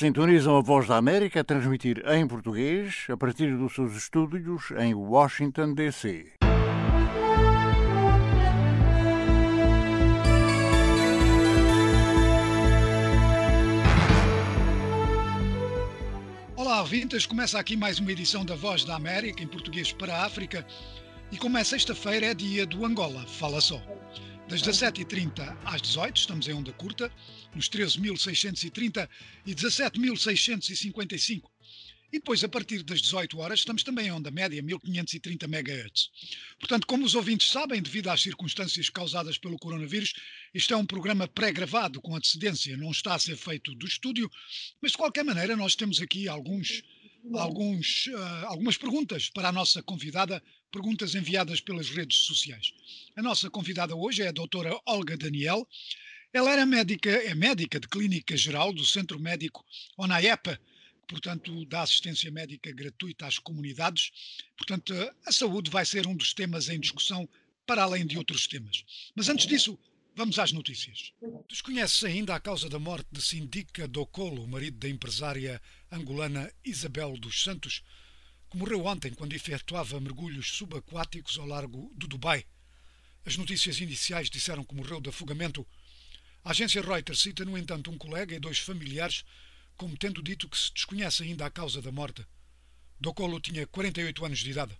Sintonizam a Voz da América a transmitir em português a partir dos seus estúdios em Washington, D.C. Olá, ouvintes. Começa aqui mais uma edição da Voz da América em português para a África. E como é sexta-feira, é dia do Angola. Fala só. Das 17h30 às 18 estamos em onda curta, nos 13.630 e 17.655. E depois, a partir das 18 horas, estamos também em onda média, 1530 MHz. Portanto, como os ouvintes sabem, devido às circunstâncias causadas pelo coronavírus, este é um programa pré-gravado com antecedência, não está a ser feito do estúdio, mas de qualquer maneira nós temos aqui alguns, alguns, uh, algumas perguntas para a nossa convidada, perguntas enviadas pelas redes sociais. A nossa convidada hoje é a doutora Olga Daniel. Ela era médica, é médica de clínica geral do Centro Médico ONAEPA, portanto, dá assistência médica gratuita às comunidades. Portanto, a saúde vai ser um dos temas em discussão, para além de outros temas. Mas antes disso, vamos às notícias. Desconhece ainda a causa da morte de Sindica Docolo, marido da empresária angolana Isabel dos Santos, morreu ontem quando efetuava mergulhos subaquáticos ao largo do Dubai. As notícias iniciais disseram que morreu de afogamento. A agência Reuters cita, no entanto, um colega e dois familiares como tendo dito que se desconhece ainda a causa da morte. Docolo tinha 48 anos de idade.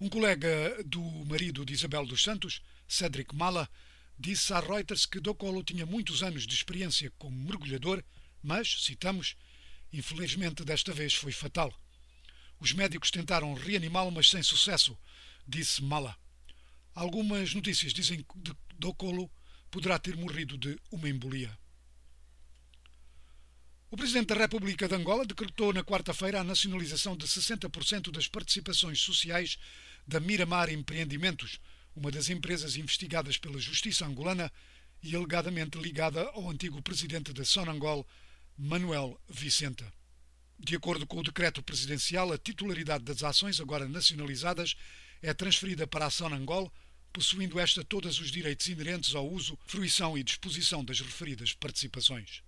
Um colega do marido de Isabel dos Santos, Cedric Mala, disse à Reuters que Docolo tinha muitos anos de experiência como mergulhador, mas, citamos, infelizmente desta vez foi fatal. Os médicos tentaram reanimá-lo, mas sem sucesso, disse Mala. Algumas notícias dizem que Docolo poderá ter morrido de uma embolia. O Presidente da República de Angola decretou na quarta-feira a nacionalização de 60% das participações sociais da Miramar Empreendimentos, uma das empresas investigadas pela Justiça angolana e alegadamente ligada ao antigo presidente da Sonangol, Manuel Vicenta. De acordo com o decreto presidencial, a titularidade das ações, agora nacionalizadas, é transferida para a Sonangol, possuindo esta todos os direitos inerentes ao uso, fruição e disposição das referidas participações.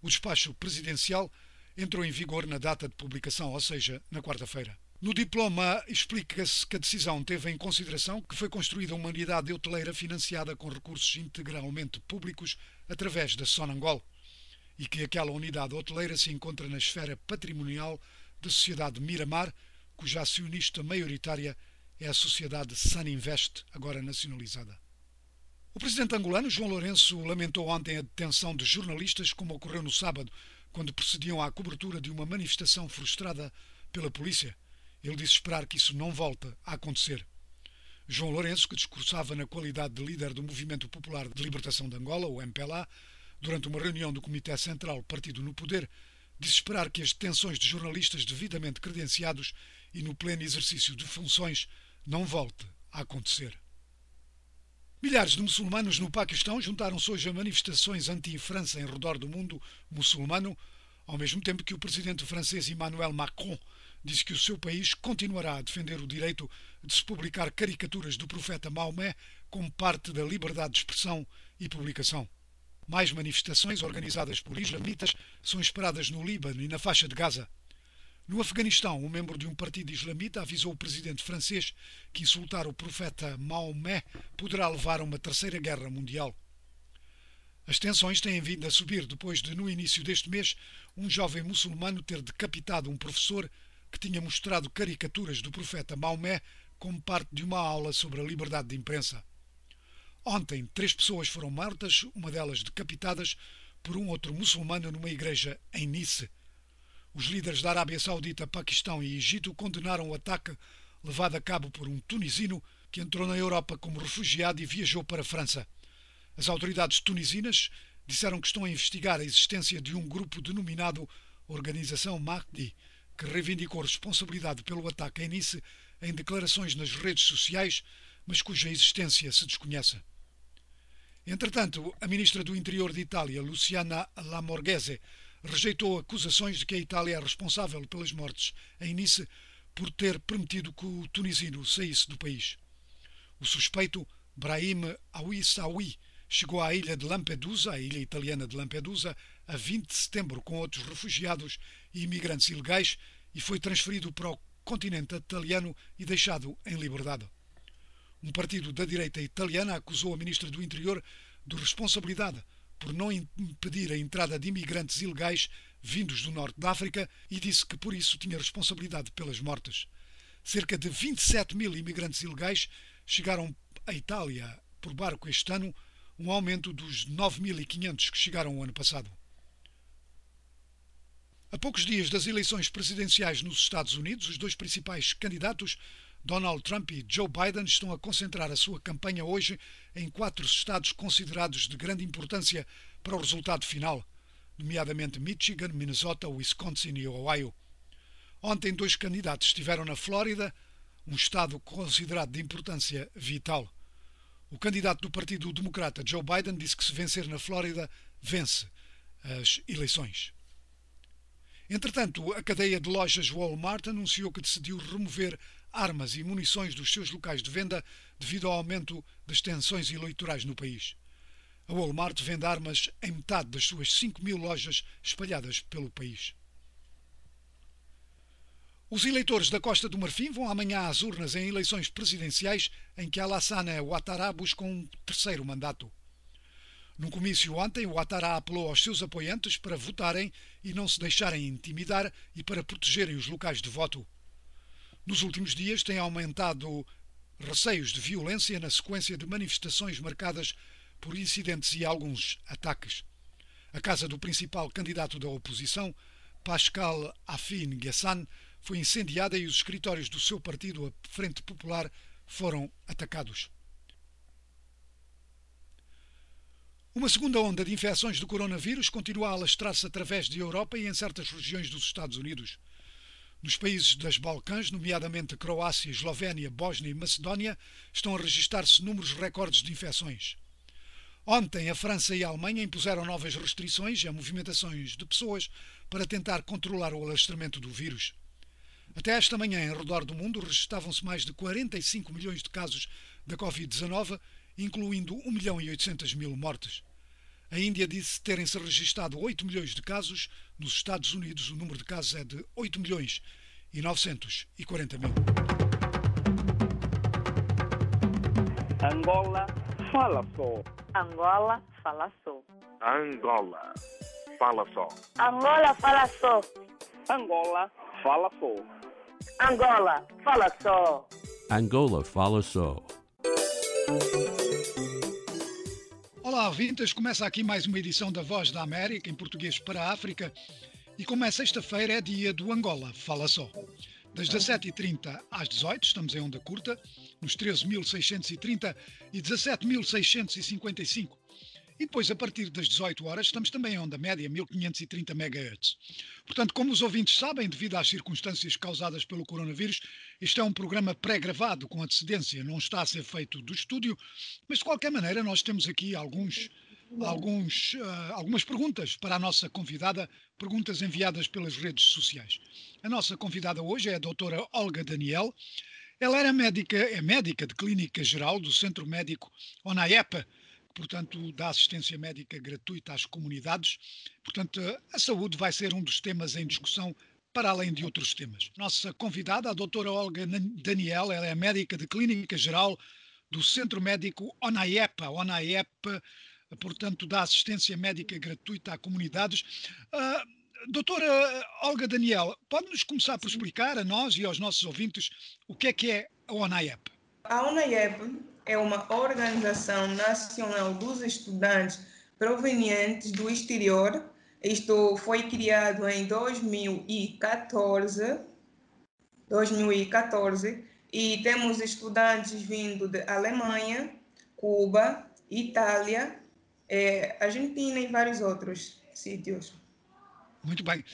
O despacho presidencial entrou em vigor na data de publicação, ou seja, na quarta-feira. No diploma explica-se que a decisão teve em consideração que foi construída uma unidade hoteleira financiada com recursos integralmente públicos através da Sonangol e que aquela unidade hoteleira se encontra na esfera patrimonial da Sociedade Miramar, cuja acionista maioritária é a Sociedade Suninvest, agora nacionalizada. O presidente angolano, João Lourenço, lamentou ontem a detenção de jornalistas, como ocorreu no sábado, quando procediam à cobertura de uma manifestação frustrada pela polícia. Ele disse esperar que isso não volte a acontecer. João Lourenço, que discursava na qualidade de líder do Movimento Popular de Libertação de Angola, o MPLA, durante uma reunião do Comitê Central Partido no Poder, disse esperar que as detenções de jornalistas devidamente credenciados e no pleno exercício de funções não volte a acontecer. Milhares de muçulmanos no Paquistão juntaram-se hoje a manifestações anti-França em redor do mundo muçulmano, ao mesmo tempo que o presidente francês Emmanuel Macron disse que o seu país continuará a defender o direito de se publicar caricaturas do profeta Maomé como parte da liberdade de expressão e publicação. Mais manifestações organizadas por islamitas são esperadas no Líbano e na faixa de Gaza. No Afeganistão, um membro de um partido islamita avisou o presidente francês que insultar o profeta Maomé poderá levar a uma terceira guerra mundial. As tensões têm vindo a subir depois de, no início deste mês, um jovem muçulmano ter decapitado um professor que tinha mostrado caricaturas do profeta Maomé como parte de uma aula sobre a liberdade de imprensa. Ontem, três pessoas foram mortas, uma delas decapitadas, por um outro muçulmano numa igreja em Nice. Os líderes da Arábia Saudita, Paquistão e Egito condenaram o ataque levado a cabo por um tunisino que entrou na Europa como refugiado e viajou para a França. As autoridades tunisinas disseram que estão a investigar a existência de um grupo denominado Organização Mahdi, que reivindicou responsabilidade pelo ataque em Nice em declarações nas redes sociais, mas cuja existência se desconhece. Entretanto, a ministra do Interior de Itália, Luciana Lamorghese, rejeitou acusações de que a Itália é responsável pelas mortes em Nice por ter permitido que o tunisino saísse do país. O suspeito, Brahim Aoui chegou à ilha de Lampedusa, a ilha italiana de Lampedusa, a 20 de setembro com outros refugiados e imigrantes ilegais e foi transferido para o continente italiano e deixado em liberdade. Um partido da direita italiana acusou a ministra do Interior de responsabilidade por não impedir a entrada de imigrantes ilegais vindos do norte da África e disse que por isso tinha responsabilidade pelas mortes. Cerca de 27 mil imigrantes ilegais chegaram à Itália por barco este ano, um aumento dos 9.500 que chegaram o ano passado. A poucos dias das eleições presidenciais nos Estados Unidos, os dois principais candidatos, Donald Trump e Joe Biden, estão a concentrar a sua campanha hoje em quatro estados considerados de grande importância para o resultado final, nomeadamente Michigan, Minnesota, Wisconsin e Ohio. Ontem, dois candidatos estiveram na Flórida, um estado considerado de importância vital. O candidato do Partido Democrata, Joe Biden, disse que se vencer na Flórida, vence as eleições. Entretanto, a cadeia de lojas Walmart anunciou que decidiu remover armas e munições dos seus locais de venda devido ao aumento das tensões eleitorais no país. A Walmart vende armas em metade das suas 5 mil lojas espalhadas pelo país. Os eleitores da Costa do Marfim vão amanhã às urnas em eleições presidenciais em que Alassane Ouattara busca um terceiro mandato. Num comício ontem, Ouattara apelou aos seus apoiantes para votarem e não se deixarem intimidar e para protegerem os locais de voto. Nos últimos dias têm aumentado receios de violência na sequência de manifestações marcadas por incidentes e alguns ataques. A casa do principal candidato da oposição, Pascal Afin Ghassan, foi incendiada e os escritórios do seu partido, a Frente Popular, foram atacados. Uma segunda onda de infecções do coronavírus continua a alastrar-se através da Europa e em certas regiões dos Estados Unidos. Nos países das Balcãs, nomeadamente Croácia, Eslovénia, Bósnia e Macedónia, estão a registrar-se números recordes de infecções. Ontem, a França e a Alemanha impuseram novas restrições a movimentações de pessoas para tentar controlar o alastramento do vírus. Até esta manhã, em redor do mundo, registavam-se mais de 45 milhões de casos da Covid-19, incluindo 1 milhão e 800 mil mortes. A Índia disse terem-se registado 8 milhões de casos. Nos Estados Unidos, o número de casos é de 8 milhões e 940 mil. Angola fala só. Angola fala só. Angola fala só. Angola fala só. Angola fala só. Angola fala só. Angola fala só. Olá, ouvintes. Começa aqui mais uma edição da Voz da América, em português para a África. E como é sexta-feira, é dia do Angola Fala Só. Das 17h30 às 18 estamos em onda curta, nos 13.630 e 17.655. E depois, a partir das 18 horas, estamos também em onda média, 1530 MHz. Portanto, como os ouvintes sabem, devido às circunstâncias causadas pelo coronavírus, este é um programa pré-gravado com antecedência, não está a ser feito do estúdio, mas de qualquer maneira nós temos aqui alguns, alguns, uh, algumas perguntas para a nossa convidada, perguntas enviadas pelas redes sociais. A nossa convidada hoje é a doutora Olga Daniel. Ela era médica, é médica de clínica geral do Centro Médico ONAEPA, portanto, da assistência médica gratuita às comunidades. Portanto, a saúde vai ser um dos temas em discussão, para além de outros temas. Nossa convidada, a doutora Olga Daniel, ela é médica de clínica geral do Centro Médico ONAEPA, ONAEPA, portanto, da assistência médica gratuita a comunidades. Uh, doutora Olga Daniel, pode-nos começar por explicar a nós e aos nossos ouvintes o que é que é a ONAEP? A ONAEP é uma organização nacional dos estudantes provenientes do exterior. Isto foi criado em 2014, 2014 e temos estudantes vindo de Alemanha, Cuba, Itália, é, Argentina e vários outros sítios. Muito bem.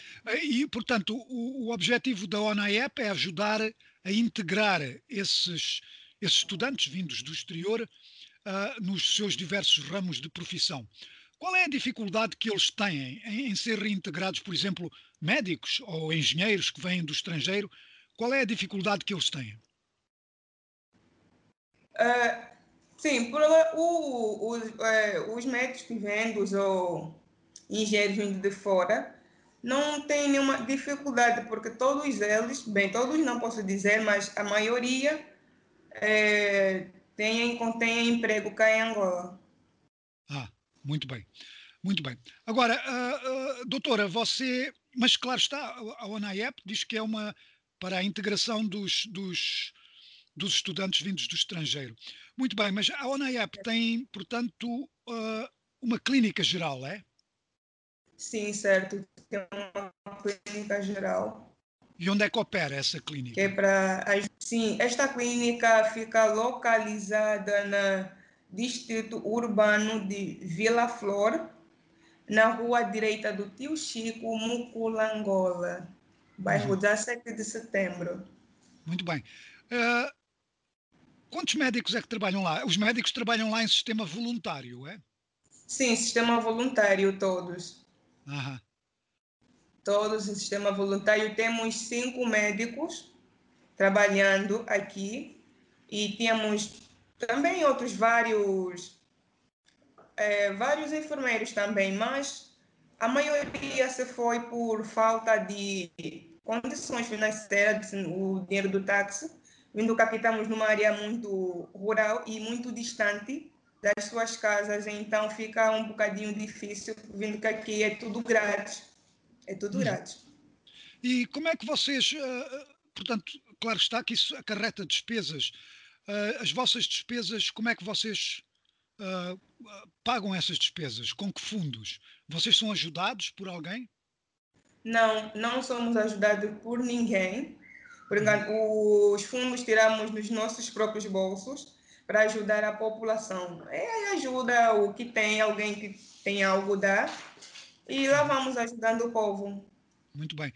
E, portanto, o, o objetivo da ONAEP é ajudar a integrar esses esses estudantes vindos do exterior uh, nos seus diversos ramos de profissão. Qual é a dificuldade que eles têm em, em, ser reintegrados, por exemplo, médicos ou engenheiros que vêm do estrangeiro? Qual é a dificuldade que eles têm? Uh, Sim, por, o, o, é, os médicos que ou engenheiros vindo de fora não tem nenhuma dificuldade, porque todos eles, bem, todos não posso dizer, mas a maioria é, tem, tem emprego cá em Angola. Ah, muito bem. Muito bem. Agora, uh, uh, doutora, você. Mas claro está, a ONAEP diz que é uma para a integração dos, dos, dos estudantes vindos do estrangeiro. Muito bem, mas a ONAEP tem, portanto, uh, uma clínica geral, é? Sim, certo. Tem uma clínica geral. E onde é que opera essa clínica? Que é para. Sim, esta clínica fica localizada no distrito urbano de Vila Flor, na rua direita do Tio Chico, Muculangola, bairro uhum. 17 de setembro. Muito bem. Uh, quantos médicos é que trabalham lá? Os médicos trabalham lá em sistema voluntário, é? Sim, sistema voluntário, todos. Uhum. Todos em sistema voluntário. Temos cinco médicos trabalhando aqui e temos também outros vários é, vários enfermeiros também, mas a maioria se foi por falta de condições financeiras, o dinheiro do táxi, vindo que aqui estamos numa área muito rural e muito distante das suas casas, então fica um bocadinho difícil, vindo que aqui é tudo grátis. É tudo uhum. grátis. E como é que vocês, uh, portanto, claro está que isso acarreta despesas, uh, as vossas despesas, como é que vocês uh, pagam essas despesas? Com que fundos? Vocês são ajudados por alguém? Não, não somos ajudados por ninguém. Uhum. os fundos tiramos dos nossos próprios bolsos para ajudar a população. É ajuda o que tem, alguém que tem algo dar, e lá vamos ajudando o povo. Muito bem.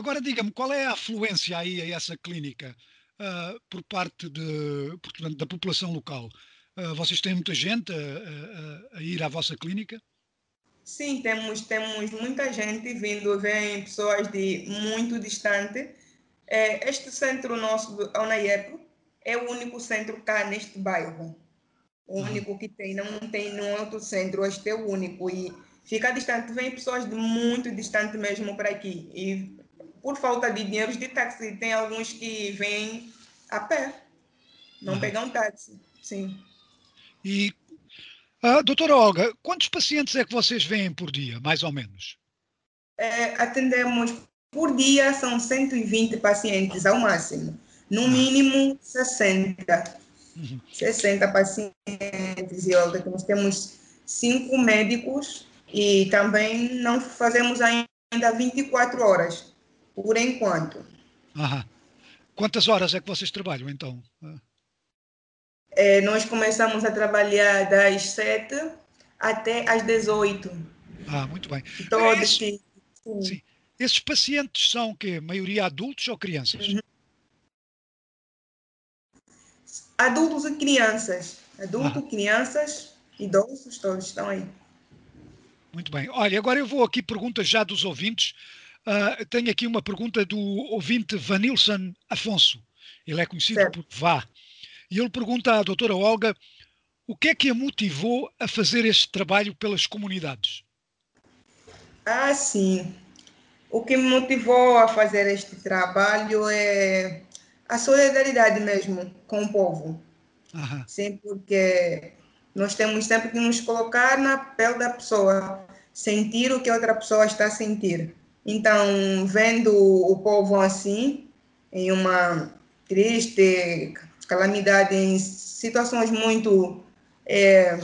Agora diga-me, qual é a afluência aí a essa clínica uh, por parte de, portanto, da população local? Uh, vocês têm muita gente a, a, a, ir à vossa clínica? Sim, temos, temos muita gente vindo, vem pessoas de muito distante. É, este centro nosso, a UNAIEP, é o único centro cá neste bairro. O único que tem, não tem nenhum outro centro, este é o único. E fica distante, vem pessoas de muito distante mesmo para aqui. E por falta de dinheiro de táxi, tem alguns que vêm a pé, não uhum. pegam táxi. Sim. E, uh, doutora Olga, quantos pacientes é que vocês veem por dia, mais ou menos? É, atendemos por dia, são 120 pacientes ao máximo. No mínimo, 60. Uhum. 60 pacientes. E olha, nós temos cinco médicos e também não fazemos ainda 24 horas, por enquanto. Aham. Quantas horas é que vocês trabalham, então? É, nós começamos a trabalhar das 7 até às 18. Ah, muito bem. Todos. Sim. Sim. Esses pacientes são o quê? Maioria adultos ou crianças? Uhum. Adultos e crianças. Adultos, ah. crianças, idosos, todos estão aí. Muito bem. Olha, agora eu vou aqui perguntas já dos ouvintes. Uh, tenho aqui uma pergunta do ouvinte Vanilson Afonso. Ele é conhecido certo. por Vá. E ele pergunta à doutora Olga o que é que a motivou a fazer este trabalho pelas comunidades? Ah, sim. O que me motivou a fazer este trabalho é a solidariedade mesmo com o povo. Aham. Sim, porque nós temos sempre que nos colocar na pele da pessoa, sentir o que outra pessoa está a sentir. Então, vendo o povo assim, em uma triste calamidade, em situações muito é,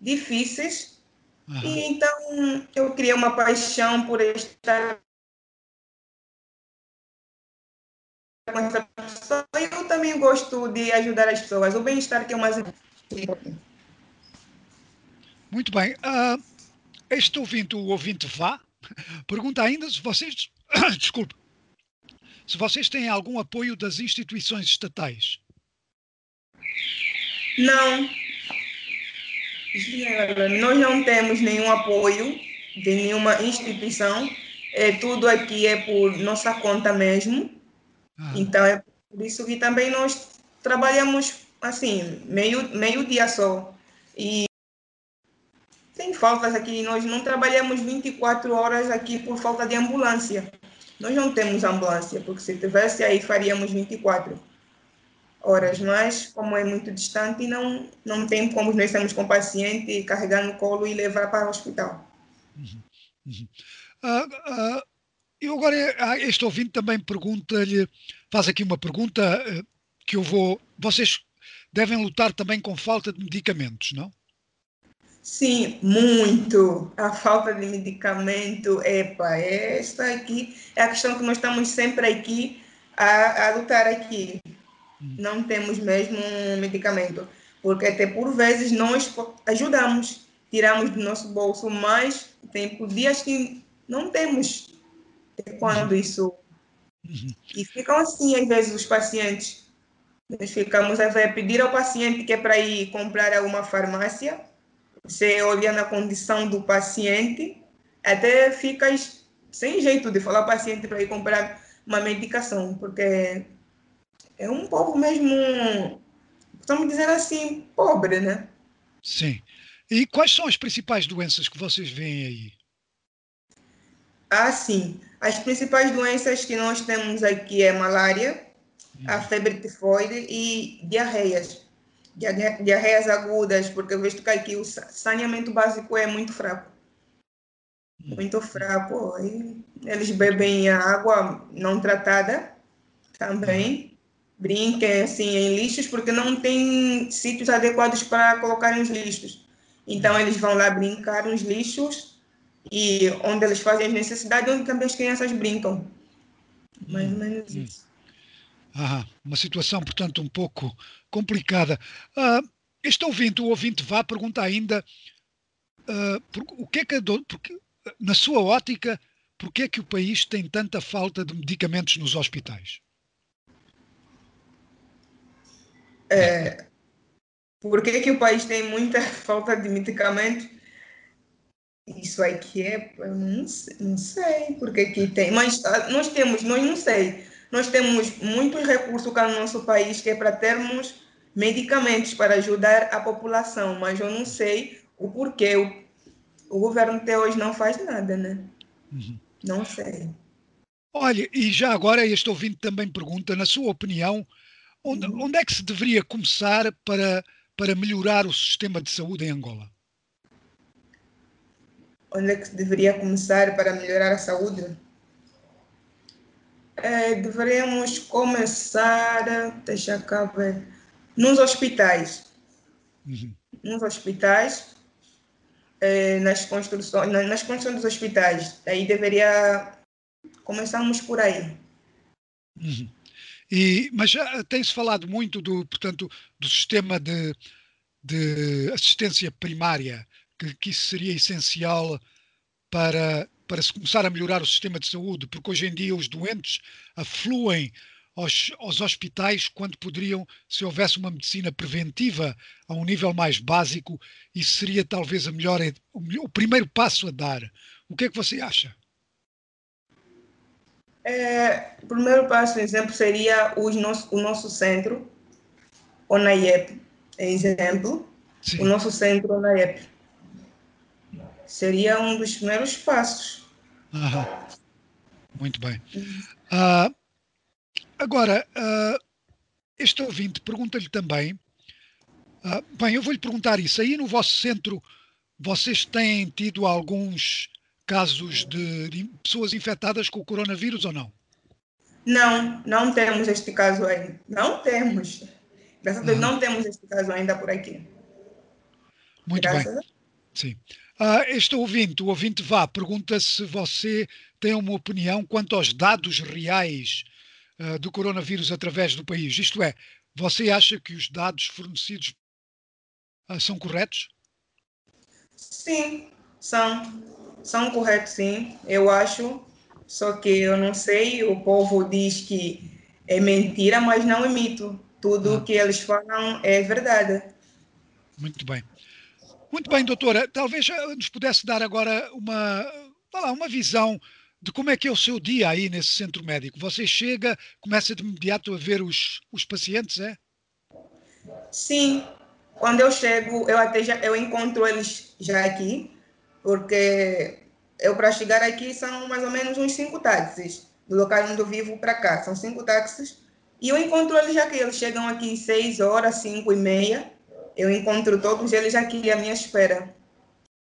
difíceis, uhum. e então eu criei uma paixão por estar com essa pessoa. E eu também gosto de ajudar as pessoas. O bem-estar que é o mais. Muito bem. Uh, este ouvinte, o ouvinte Vá, pergunta ainda se vocês. Desculpe. Se vocês têm algum apoio das instituições estatais. Não. Nós não temos nenhum apoio de nenhuma instituição. É, tudo aqui é por nossa conta mesmo. Ah. Então, é por isso que também nós trabalhamos assim, meio, meio dia só. E faltas aqui, nós não trabalhamos 24 horas aqui por falta de ambulância. Nós não temos ambulância, porque se tivesse aí faríamos 24 horas, mas como é muito distante, não, não tem como nós estamos com o paciente carregar no colo e levar para o hospital. Uhum, uhum. Uh, uh, eu agora, ah, este ouvinte também pergunta-lhe, faz aqui uma pergunta uh, que eu vou. Vocês devem lutar também com falta de medicamentos, não? Sim, muito. A falta de medicamento, epa, esta aqui é a questão que nós estamos sempre aqui a, a lutar aqui. Hum. Não temos mesmo medicamento, porque até por vezes nós ajudamos, tiramos do nosso bolso, mas tem dias que não temos. É quando isso. Uhum. E ficam assim, às vezes, os pacientes. Nós ficamos a ver, pedir ao paciente que é para ir comprar alguma farmácia você olha na condição do paciente, até ficas sem jeito de falar paciente para ir comprar uma medicação, porque é um povo mesmo, vamos dizer assim, pobre, né? Sim. E quais são as principais doenças que vocês veem aí? Ah, sim. As principais doenças que nós temos aqui é malária, hum. a febre tifoide e diarreias diarreias agudas, porque eu vejo que aqui o saneamento básico é muito fraco. Muito fraco. E eles bebem água não tratada também. Brinquem assim em lixos, porque não tem sítios adequados para colocarem os lixos. Então eles vão lá brincar nos lixos e onde eles fazem as necessidades, onde também as crianças brincam. Mais ou menos hum. isso. Ah, uma situação, portanto, um pouco complicada. Ah, este ouvinte, o ouvinte vá, pergunta ainda ah, por, o que é que, porque, na sua ótica, por que é que o país tem tanta falta de medicamentos nos hospitais? É, por que, é que o país tem muita falta de medicamentos? Isso aqui é, eu não, não sei por que, que tem, mas ah, nós temos, nós não sei, nós temos muitos recursos cá no nosso país que é para termos medicamentos para ajudar a população, mas eu não sei o porquê o, o governo até hoje não faz nada, né? Uhum. Não sei. Olha, e já agora este ouvinte também pergunta, na sua opinião, onde, uhum. onde é que se deveria começar para, para melhorar o sistema de saúde em Angola? Onde é que se deveria começar para melhorar a saúde? É, deveríamos começar, deixa cá ver, nos hospitais. Uhum. Nos hospitais, é, nas construções, nas construções dos hospitais. Aí deveria começarmos por aí. Uhum. E, mas tem-se falado muito do, portanto, do sistema de, de assistência primária, que, que isso seria essencial para para se começar a melhorar o sistema de saúde, porque hoje em dia os doentes afluem aos, aos, hospitais quando poderiam, se houvesse uma medicina preventiva a um nível mais básico, isso seria talvez a melhor, o, o primeiro passo a dar. O que é que você acha? É, o primeiro passo, exemplo, seria o nosso, o nosso centro, o NAIEP, exemplo, Sim. o nosso centro ONAIEP. Seria um dos primeiros passos. Uhum. Muito bem. Uh, agora, uh, este ouvinte pergunta-lhe também. Uh, bem, eu vou-lhe perguntar isso. Aí no vosso centro, vocês têm tido alguns casos de, de pessoas infectadas com o coronavírus ou não? Não, não temos este caso ainda. Não temos. Graças a Deus, não temos este caso ainda por aqui. Muito Graças bem. Sim. Uh, este ouvinte, o ouvinte vá, pergunta se você tem uma opinião quanto aos dados reais uh, do coronavírus através do país. Isto é, você acha que os dados fornecidos uh, são corretos? Sim, são. São corretos, sim. Eu acho. Só que eu não sei, o povo diz que é mentira, mas não é mito. Tudo o que eles falam é verdade. Muito bem. Muito bem, doutora. Talvez eh, nos pudesse dar agora uma, lá, uma visão de como é que é o seu dia aí nesse centro médico. Você chega, começa de imediato a ver os, os pacientes, é? Sim, quando eu chego, eu até já eu encontro eles já aqui, porque eu para chegar aqui são mais ou menos uns cinco táxis do local onde eu vivo para cá, são cinco táxis e eu encontro eles aqui, eles chegam aqui seis horas, cinco e meia, eu encontro todos eles aqui à minha espera.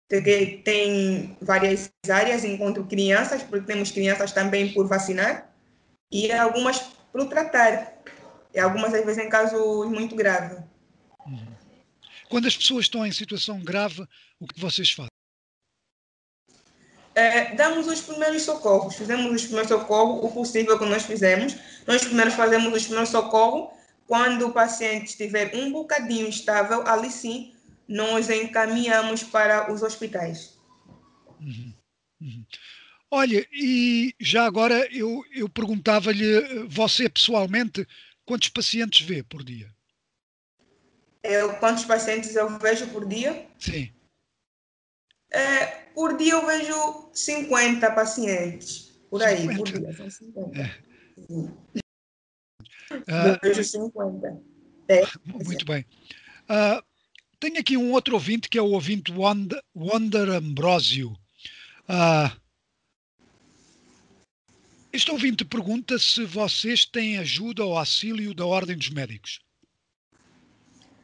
Porque tem várias áreas, encontro crianças, porque temos crianças também por vacinar, e algumas para tratar, e algumas às vezes em casos muito graves. Quando as pessoas estão em situação grave, o que vocês fazem? É, damos os primeiros socorros, fizemos os primeiros socorros, o possível que nós fizemos. Nós primeiro fazemos os primeiros socorros. Quando o paciente estiver um bocadinho estável, ali sim, nós encaminhamos para os hospitais. Uhum. Uhum. Olha, e já agora eu, eu perguntava-lhe, você pessoalmente, quantos pacientes vê por dia? Eu, quantos pacientes eu vejo por dia? Sim. É, por dia eu vejo 50 pacientes. Por aí, 50. por dia, são 50. É. 50. É. Muito bem. Uh, tenho aqui um outro ouvinte que é o ouvinte Wonder, Wonder Ambrosio. Uh, este ouvinte pergunta se vocês têm ajuda ou auxílio da Ordem dos Médicos.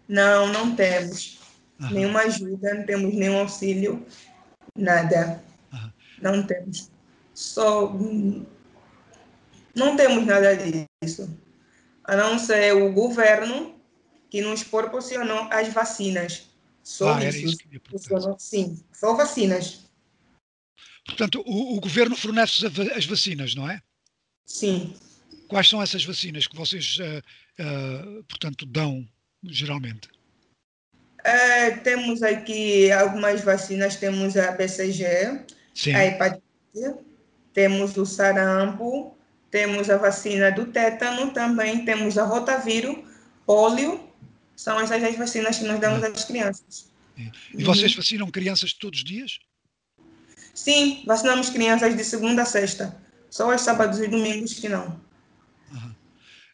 Não, não temos Aham. nenhuma ajuda, não temos nenhum auxílio, nada. Aham. Não temos. Só. Não temos nada disso. A não ser o governo que nos proporcionou as vacinas. Só ah, isso. isso Sim, só vacinas. Portanto, o, o governo fornece as vacinas, não é? Sim. Quais são essas vacinas que vocês, uh, uh, portanto, dão geralmente? É, temos aqui algumas vacinas, temos a BCG, Sim. a hepatite, temos o sarampo, temos a vacina do tétano também, temos a rotavírus, pólio, são essas as vacinas que nós damos às crianças. E vocês vacinam crianças todos os dias? Sim, vacinamos crianças de segunda a sexta. Só aos sábados e domingos que não. Uhum.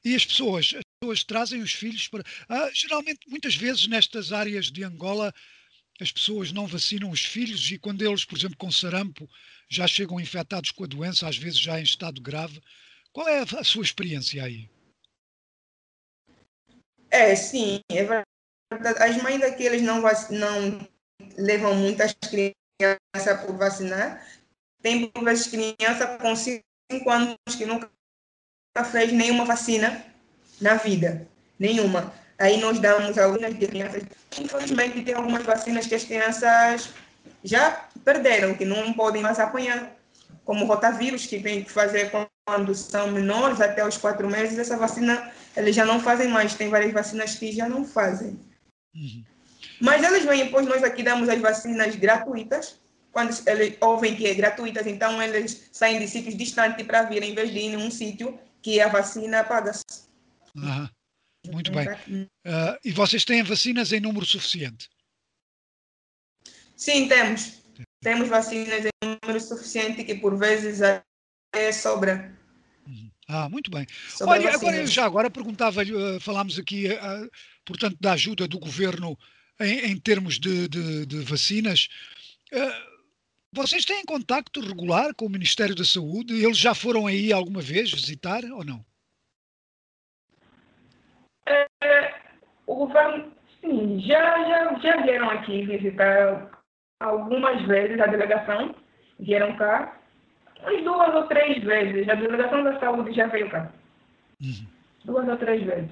E as pessoas, pessoas trazem os filhos para. Ah, geralmente, muitas vezes, nestas áreas de Angola, as pessoas não vacinam os filhos e quando eles, por exemplo, com sarampo, já chegam infectados com a doença, às vezes já em estado grave. Qual é a sua experiência aí? É, sim, é verdade. As mães aqui eles não, não levam muitas crianças por vacinar. Tem, por vezes, criança com 5 anos que nunca fez nenhuma vacina na vida, nenhuma. Aí nós damos algumas crianças, infelizmente tem algumas vacinas que as crianças já perderam, que não podem mais apanhar, como o rotavírus, que que fazer quando são menores, até os quatro meses, essa vacina eles já não fazem mais, tem várias vacinas que já não fazem. Uhum. Mas eles vêm, pois nós aqui damos as vacinas gratuitas, quando eles ouvem que é gratuitas, então eles saem de sítios distantes para vir, em vez de ir em um sítio que a vacina paga-se. Uhum. Muito bem. Uh, e vocês têm vacinas em número suficiente? Sim, temos. Temos vacinas em número suficiente que por vezes é sobra. Ah, muito bem. Sobre Olha, agora, já agora perguntava-lhe, uh, falámos aqui, uh, portanto, da ajuda do governo em, em termos de, de, de vacinas. Uh, vocês têm contacto regular com o Ministério da Saúde? Eles já foram aí alguma vez visitar ou não? É, o governo, sim, já, já, já vieram aqui visitar algumas vezes a delegação, vieram cá, umas duas ou três vezes. A delegação da saúde já veio cá. Uhum. Duas ou três vezes.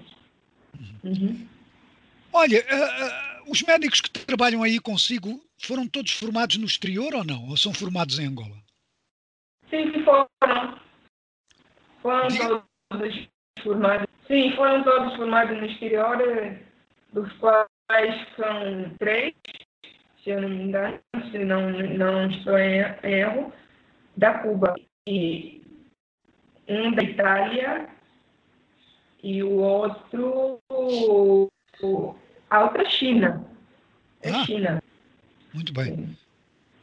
Uhum. Uhum. Olha, uh, uh, os médicos que trabalham aí consigo foram todos formados no exterior ou não? Ou são formados em Angola? Sim, foram. Foram todos formados Sim, foram todos formados no exterior, dos quais são três, se eu não me engano, se não, não estou em erro, da Cuba. E um da Itália e o outro a outra China. É ah, China. Muito bem. Sim.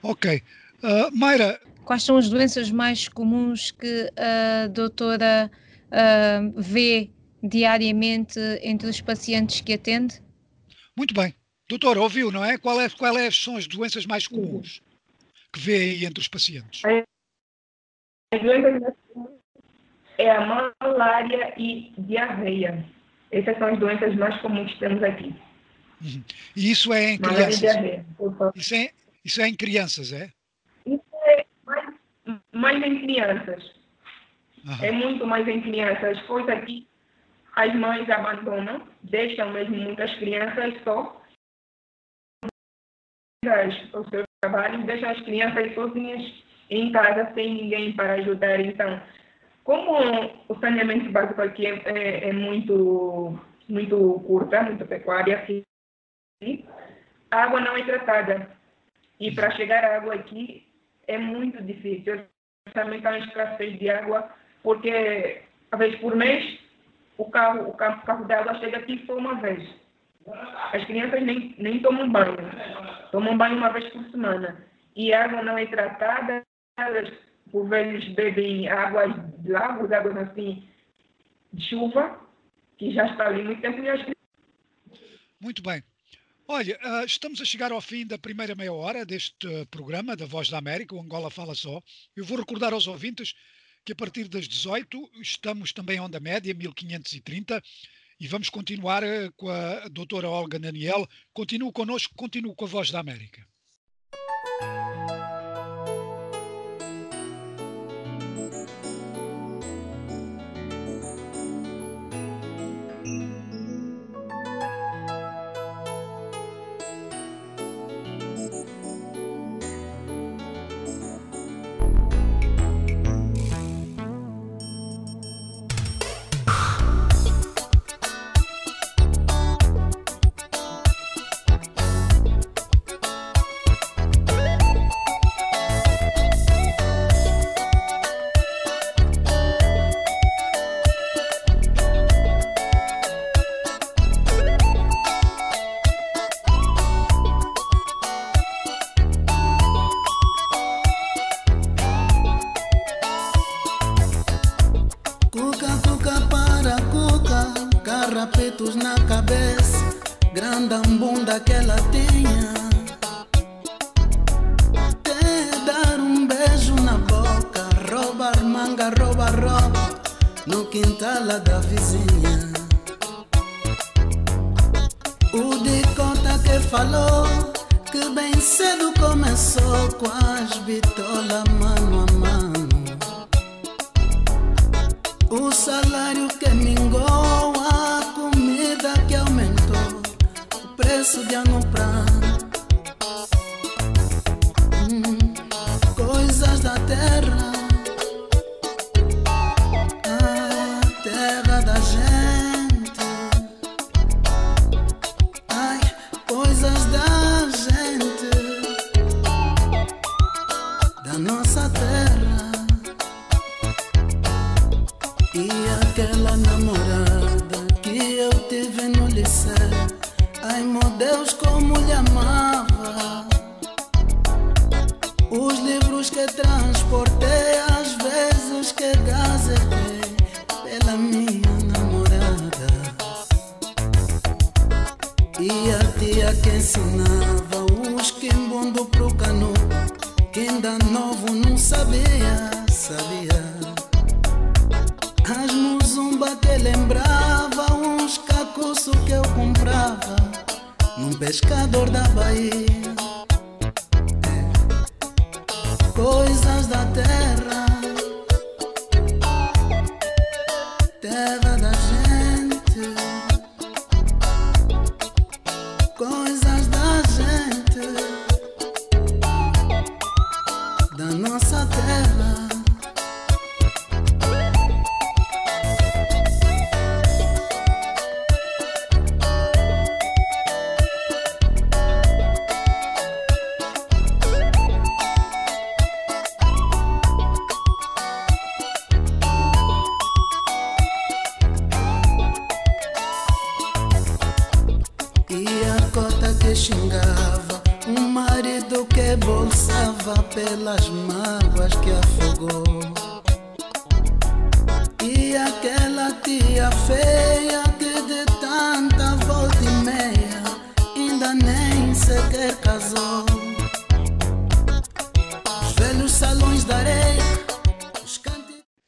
Ok. Uh, Mayra. Quais são as doenças mais comuns que a doutora uh, vê diariamente entre os pacientes que atende? Muito bem. Doutor, ouviu, não é? Qual é, qual é são as doenças mais comuns que vê aí entre os pacientes? As doenças mais comuns é a malária e diarreia. Essas são as doenças mais comuns que temos aqui. Uhum. E isso é em Malária crianças? diarreia. Isso é, isso é em crianças, é? Isso é mais, mais em crianças. É muito mais em crianças. Pois aqui as mães abandonam, deixam mesmo muitas crianças só os seus trabalhos, deixam as crianças sozinhas em casa sem ninguém para ajudar. Então, como o saneamento básico aqui é, é- é muito, muito curta, muito pecuária, aqui, a água não é tratada. E para chegar a água aqui é muito difícil. Também está escassez de água, porque, uma vez por mês, o carro, o carro, o carro d'água chega aqui só uma vez. As crianças nem, nem tomam banho. Tomam banho uma vez por semana. E a água não é tratada, por vezes bebem águas lagos, águas assim de chuva, que já está ali muito tempo Muito bem. Olha, ah, estamos a chegar ao fim da primeira meia hora deste ah, programa da Voz da América, o Angola Fala Só. Eu vou recordar aos ouvintes que a partir das 18 estamos também onda média, 1530, e vamos continuar ah, com a doutora Olga Daniel. Continue connosco, continue com a Voz da América.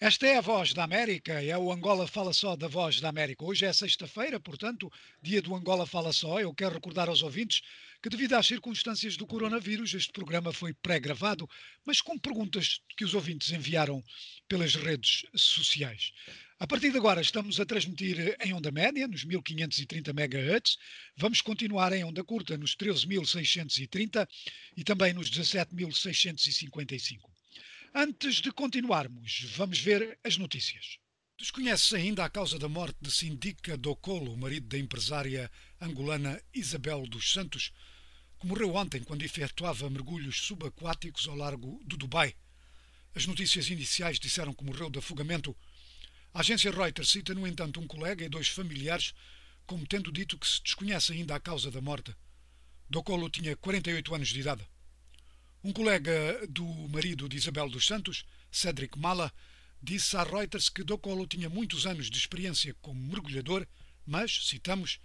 Esta é a Voz da América, é o Angola Fala Só da Voz da América. Hoje é sexta-feira, portanto, dia do Angola Fala Só. Eu quero recordar aos ouvintes que, devido às circunstâncias do coronavírus, este programa foi pré-gravado, mas com perguntas que os ouvintes enviaram pelas redes sociais. A partir de agora estamos a transmitir em onda média, nos 1530 MHz. Vamos continuar em onda curta, nos 13.630 e também nos 17.655. Antes de continuarmos, vamos ver as notícias. Desconhece ainda a causa da morte de Sindica Docolo, marido da empresária angolana Isabel dos Santos, que morreu ontem quando efetuava mergulhos subaquáticos ao largo do Dubai. As notícias iniciais disseram que morreu de afogamento. A agência Reuters cita, no entanto, um colega e dois familiares como tendo dito que se desconhece ainda a causa da morte. Docolo tinha 48 anos de idade. Um colega do marido de Isabel dos Santos, Cedric Mala, disse à Reuters que Docolo tinha muitos anos de experiência como mergulhador, mas, citamos,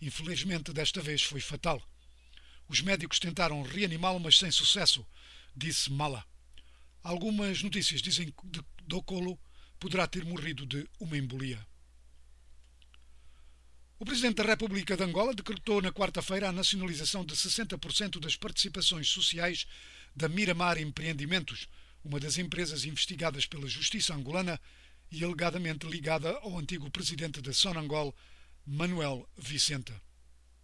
infelizmente desta vez foi fatal. Os médicos tentaram reanimá-lo, mas sem sucesso, disse Mala. Algumas notícias dizem que Docolo poderá ter morrido de uma embolia. O Presidente da República de Angola decretou na quarta-feira a nacionalização de 60% das participações sociais da Miramar Empreendimentos, uma das empresas investigadas pela Justiça angolana e alegadamente ligada ao antigo presidente da Sonangol, Manuel Vicente.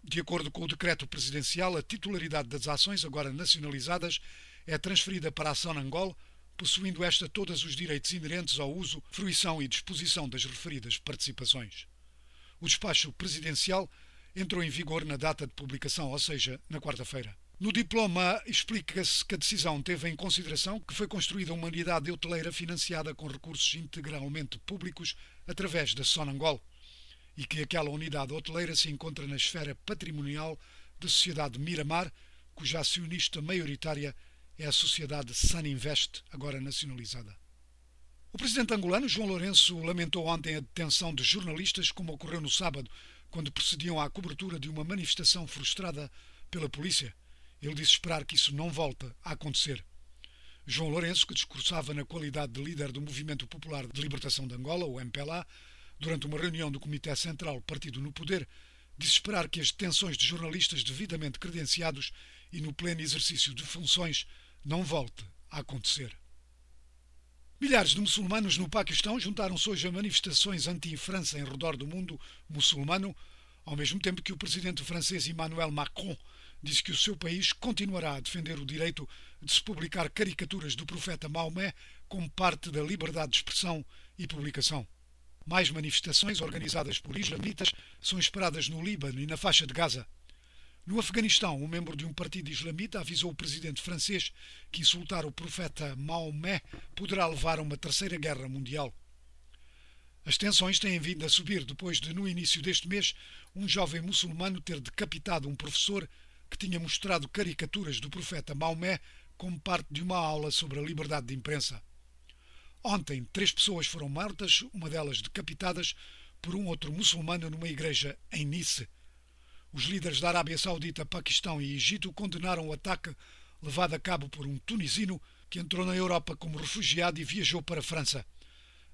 De acordo com o decreto presidencial, a titularidade das ações, agora nacionalizadas, é transferida para a Sonangol, possuindo esta todos os direitos inerentes ao uso, fruição e disposição das referidas participações. O despacho presidencial entrou em vigor na data de publicação, ou seja, na quarta-feira. No diploma explica-se que a decisão teve em consideração que foi construída uma unidade hoteleira financiada com recursos integralmente públicos através da Sonangol e que aquela unidade hoteleira se encontra na esfera patrimonial da sociedade Miramar, cuja acionista maioritária é a sociedade Suninvest, agora nacionalizada. O presidente angolano João Lourenço lamentou ontem a detenção de jornalistas, como ocorreu no sábado, quando procediam à cobertura de uma manifestação frustrada pela polícia. Ele disse esperar que isso não volte a acontecer. João Lourenço, que discursava na qualidade de líder do Movimento Popular de Libertação de Angola, o MPLA, durante uma reunião do Comitê Central Partido no Poder, disse esperar que as detenções de jornalistas devidamente credenciados e no pleno exercício de funções não volte a acontecer. Milhares de muçulmanos no Paquistão juntaram-se hoje a manifestações anti-França em redor do mundo muçulmano, ao mesmo tempo que o presidente francês Emmanuel Macron disse que o seu país continuará a defender o direito de se publicar caricaturas do profeta Maomé como parte da liberdade de expressão e publicação. Mais manifestações organizadas por islamitas são esperadas no Líbano e na faixa de Gaza. No Afeganistão, um membro de um partido islamita avisou o presidente francês que insultar o profeta Maomé poderá levar a uma terceira guerra mundial. As tensões têm vindo a subir depois de, no início deste mês, um jovem muçulmano ter decapitado um professor que tinha mostrado caricaturas do profeta Maomé como parte de uma aula sobre a liberdade de imprensa. Ontem, três pessoas foram mortas, uma delas decapitadas, por um outro muçulmano numa igreja em Nice. Os líderes da Arábia Saudita, Paquistão e Egito condenaram o ataque levado a cabo por um tunisino que entrou na Europa como refugiado e viajou para a França.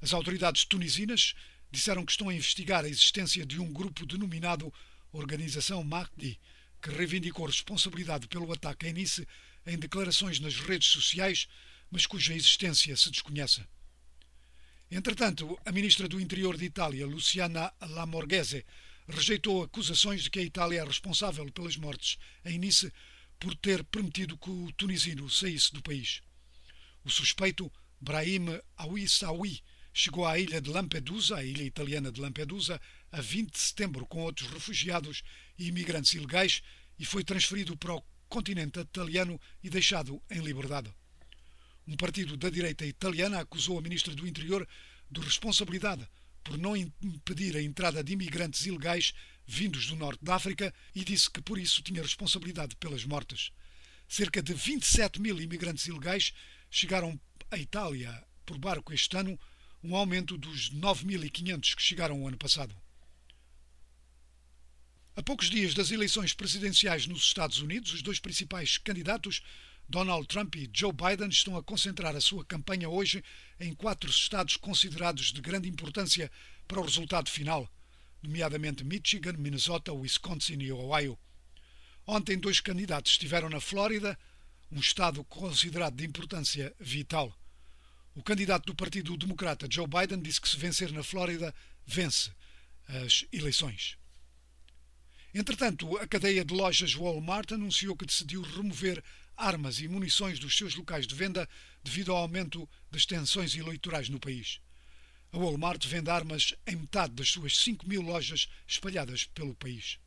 As autoridades tunisinas disseram que estão a investigar a existência de um grupo denominado Organização Mahdi, que reivindicou responsabilidade pelo ataque em Nice em declarações nas redes sociais, mas cuja existência se desconhece. Entretanto, a ministra do Interior de Itália, Luciana Lamorghese, rejeitou acusações de que a Itália é responsável pelas mortes em Nice por ter permitido que o tunisino saísse do país. O suspeito, Brahim Awissawi, chegou à ilha de Lampedusa, a ilha italiana de Lampedusa, a 20 de setembro com outros refugiados e imigrantes ilegais e foi transferido para o continente italiano e deixado em liberdade. Um partido da direita italiana acusou a ministra do Interior de responsabilidade por não impedir a entrada de imigrantes ilegais vindos do norte da África e disse que por isso tinha responsabilidade pelas mortes. Cerca de 27 mil imigrantes ilegais chegaram à Itália por barco este ano, um aumento dos 9.500 que chegaram o ano passado. A poucos dias das eleições presidenciais nos Estados Unidos, os dois principais candidatos Donald Trump e Joe Biden estão a concentrar a sua campanha hoje em quatro estados considerados de grande importância para o resultado final, nomeadamente Michigan, Minnesota, Wisconsin e Ohio. Ontem, dois candidatos estiveram na Flórida, um estado considerado de importância vital. O candidato do Partido Democrata, Joe Biden, disse que se vencer na Flórida, vence as eleições. Entretanto, a cadeia de lojas Walmart anunciou que decidiu remover armas e munições dos seus locais de venda devido ao aumento das tensões eleitorais no país. A Walmart vende armas em metade das suas 5 mil lojas espalhadas pelo país.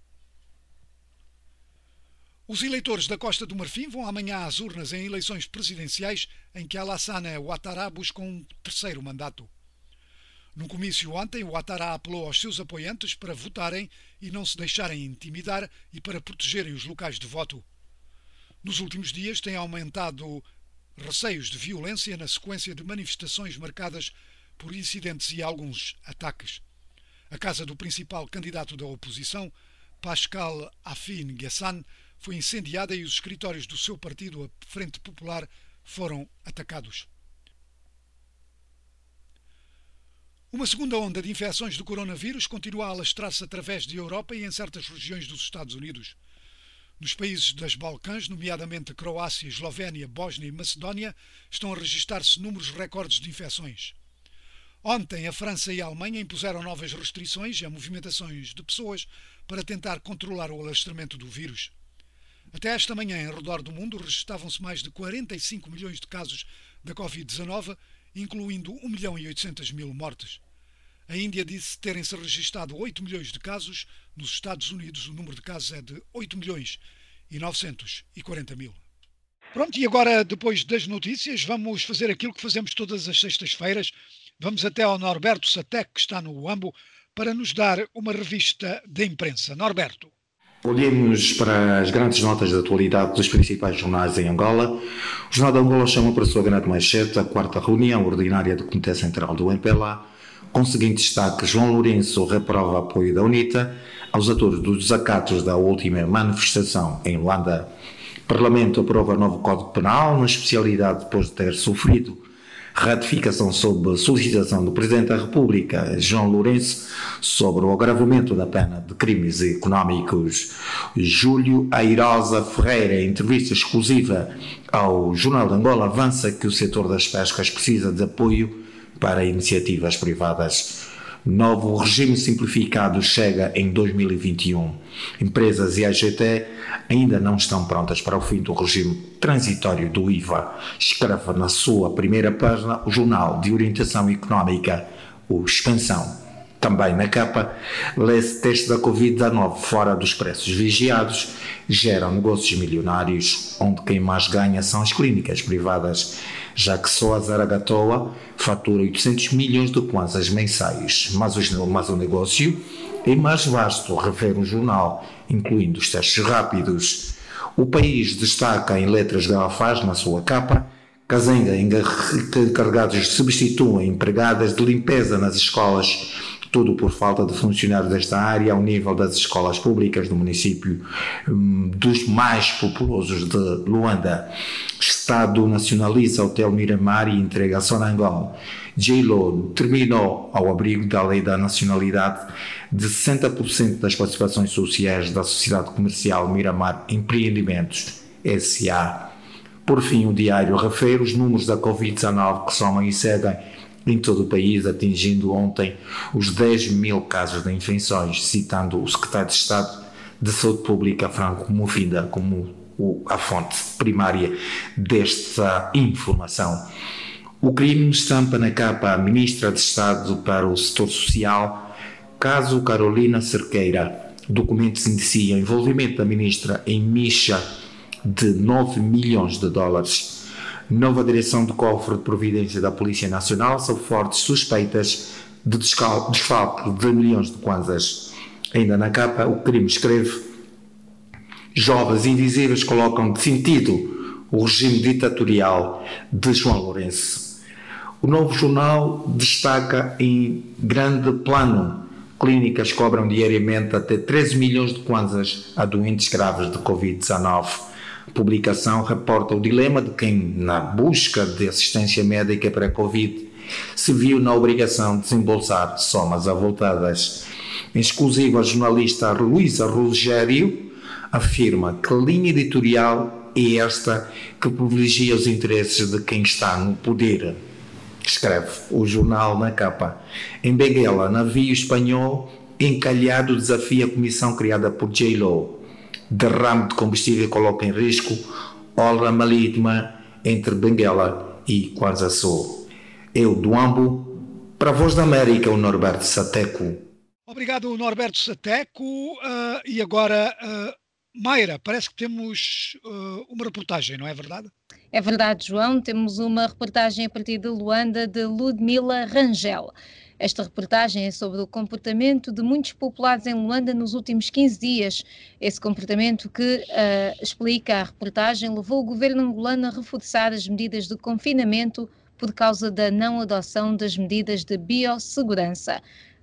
Os eleitores da Costa do Marfim vão amanhã às urnas em eleições presidenciais em que Alassane Ouattara busca um terceiro mandato. No comício ontem, Ouattara apelou aos seus apoiantes para votarem e não se deixarem intimidar e para protegerem os locais de voto. Nos últimos dias têm aumentado receios de violência na sequência de manifestações marcadas por incidentes e alguns ataques. A casa do principal candidato da oposição, Pascal Afin Guessan, foi incendiada e os escritórios do seu partido, a Frente Popular, foram atacados. Uma segunda onda de infecções do coronavírus continua a alastrar-se através da Europa e em certas regiões dos Estados Unidos. Nos países das Balcãs, nomeadamente Croácia, Eslovénia, Bósnia e Macedónia, estão a registrar-se números recordes de infecções. Ontem, a França e a Alemanha impuseram novas restrições a movimentações de pessoas para tentar controlar o alastramento do vírus. Até esta manhã, em redor do mundo, registavam-se mais de 45 milhões de casos da Covid-19, incluindo 1 milhão e 800 mil mortes. A Índia disse terem-se registado 8 milhões de casos. Nos Estados Unidos, o número de casos é de 8 milhões e 940 mil. Pronto, e agora, depois das notícias, vamos fazer aquilo que fazemos todas as sextas-feiras. Vamos até ao Norberto Satec, que está no UAMBO, para nos dar uma revista de imprensa. Norberto. Olhemos para as grandes notas de atualidade dos principais jornais em Angola. O Jornal de Angola chama para a sua grande manchete a quarta reunião ordinária do Comitê Central do MPLA, com o seguinte destaque: João Lourenço reprova apoio da UNITA aos atores dos desacatos da última manifestação em Luanda. Parlamento aprova novo Código Penal, na especialidade depois de ter sofrido ratificação sob solicitação do Presidente da República, João Lourenço, sobre o agravamento da pena de crimes económicos. Júlio Airosa Ferreira, em entrevista exclusiva ao Jornal de Angola, avança que o setor das pescas precisa de apoio para iniciativas privadas. Novo regime simplificado chega em 2021. Empresas e AGT ainda não estão prontas para o fim do regime transitório do IVA. Escreve na sua primeira página o Jornal de Orientação Económica, o Expansão. Também na capa, lê-se teste da Covid-19 fora dos preços vigiados, geram negócios milionários, onde quem mais ganha são as clínicas privadas, já que só a Zaragatoa fatura 800 milhões de kwanzas mensais. Mas, mas o negócio é mais vasto, refere o jornal, incluindo os testes rápidos. O país destaca em letras garrafais na sua capa Cazenga encarregados substituem empregadas de limpeza nas escolas tudo por falta de funcionários desta área ao nível das escolas públicas do município um, dos mais populosos de Luanda. Estado nacionaliza Hotel Miramar e entrega a Sonangol. J-Lo terminou ao abrigo da lei da nacionalidade de 60% das participações sociais da Sociedade Comercial Miramar Empreendimentos, SA. Por fim, o diário refere os números da Covid-19 que somam e seguem em todo o país, atingindo ontem os 10 mil casos de infecções, citando o secretário de Estado de Saúde Pública, Franco Mofinda, como a fonte primária desta informação. O crime estampa na capa a Ministra de Estado para o Setor Social, caso Carolina Cerqueira. Documentos indiciam envolvimento da Ministra em micha de 9 milhões de dólares nova direção do cofre de providência da Polícia Nacional sob fortes suspeitas de desfalque de milhões de kwanzas. Ainda na capa, o crime escreve: Jovens invisíveis colocam de sentido o regime ditatorial de João Lourenço. O novo jornal destaca em grande plano clínicas cobram diariamente até 13 milhões de kwanzas a doentes graves de Covid-19 A publicação reporta o dilema de quem, na busca de assistência médica para a Covid, se viu na obrigação de desembolsar somas avultadas. Em exclusivo, a jornalista Luísa Rogério afirma que a linha editorial é esta que privilegia os interesses de quem está no poder. Escreve o jornal na capa. Em Benguela, navio espanhol encalhado desafia a comissão criada por J-Lo. Derrame de combustível coloca em risco obra marítima entre Benguela e Quanzaçu. Eu, do Ambo, para a Voz da América, o Norberto Sateco. Obrigado, Norberto Sateco. Uh, e agora, uh, Mayra, parece que temos uh, uma reportagem, não é verdade? É verdade, João. Temos uma reportagem a partir de Luanda de Ludmila Rangel. Esta reportagem é sobre o comportamento de muitos populares em Luanda nos últimos 15 dias. Esse comportamento que, uh, explica a reportagem, levou o governo angolano a reforçar as medidas de confinamento por causa da não adoção das medidas de biossegurança.